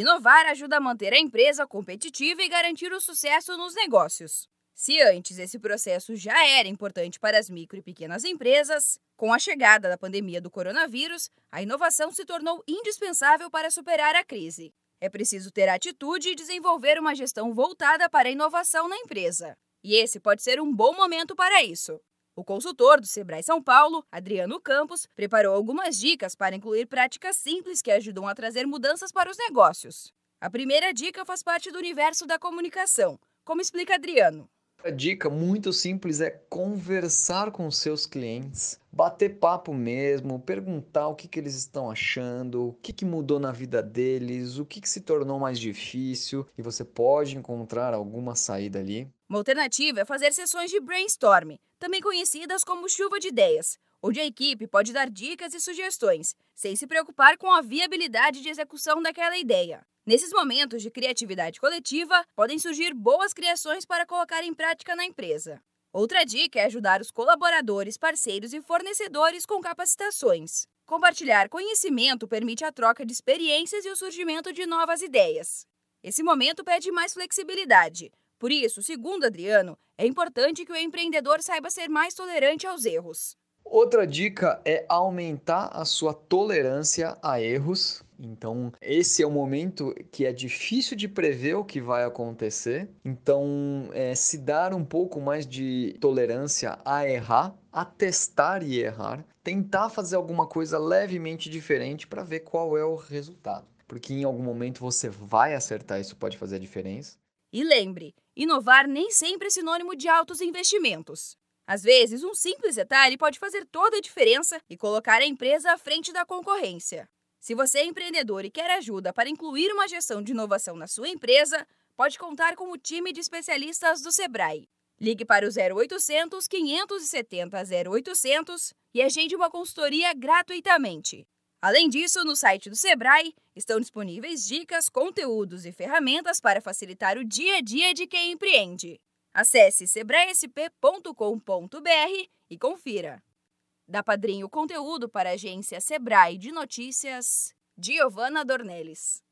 Inovar ajuda a manter a empresa competitiva e garantir o sucesso nos negócios. Se antes esse processo já era importante para as micro e pequenas empresas, com a chegada da pandemia do coronavírus, a inovação se tornou indispensável para superar a crise. É preciso ter atitude e desenvolver uma gestão voltada para a inovação na empresa. E esse pode ser um bom momento para isso. O consultor do Sebrae São Paulo, Adriano Campos, preparou algumas dicas para incluir práticas simples que ajudam a trazer mudanças para os negócios. A primeira dica faz parte do universo da comunicação, como explica Adriano. A dica muito simples é conversar com seus clientes, bater papo mesmo, perguntar o que, que eles estão achando, o que, que mudou na vida deles, o que, que se tornou mais difícil e você pode encontrar alguma saída ali. Uma alternativa é fazer sessões de brainstorm, também conhecidas como chuva de ideias, onde a equipe pode dar dicas e sugestões, sem se preocupar com a viabilidade de execução daquela ideia. Nesses momentos de criatividade coletiva, podem surgir boas criações para colocar em prática na empresa. Outra dica é ajudar os colaboradores, parceiros e fornecedores com capacitações. Compartilhar conhecimento permite a troca de experiências e o surgimento de novas ideias. Esse momento pede mais flexibilidade. Por isso, segundo Adriano, é importante que o empreendedor saiba ser mais tolerante aos erros. Outra dica é aumentar a sua tolerância a erros. Então, esse é o momento que é difícil de prever o que vai acontecer. Então, é, se dar um pouco mais de tolerância a errar, a testar e errar, tentar fazer alguma coisa levemente diferente para ver qual é o resultado. Porque em algum momento você vai acertar, isso pode fazer a diferença. E lembre, inovar nem sempre é sinônimo de altos investimentos. Às vezes, um simples detalhe pode fazer toda a diferença e colocar a empresa à frente da concorrência. Se você é empreendedor e quer ajuda para incluir uma gestão de inovação na sua empresa, pode contar com o time de especialistas do Sebrae. Ligue para o 0800 570 0800 e agende uma consultoria gratuitamente. Além disso, no site do Sebrae estão disponíveis dicas, conteúdos e ferramentas para facilitar o dia a dia de quem empreende. Acesse sebraesp.com.br e confira. Da Padrinho Conteúdo para a agência Sebrae de Notícias, Giovana Dornelles.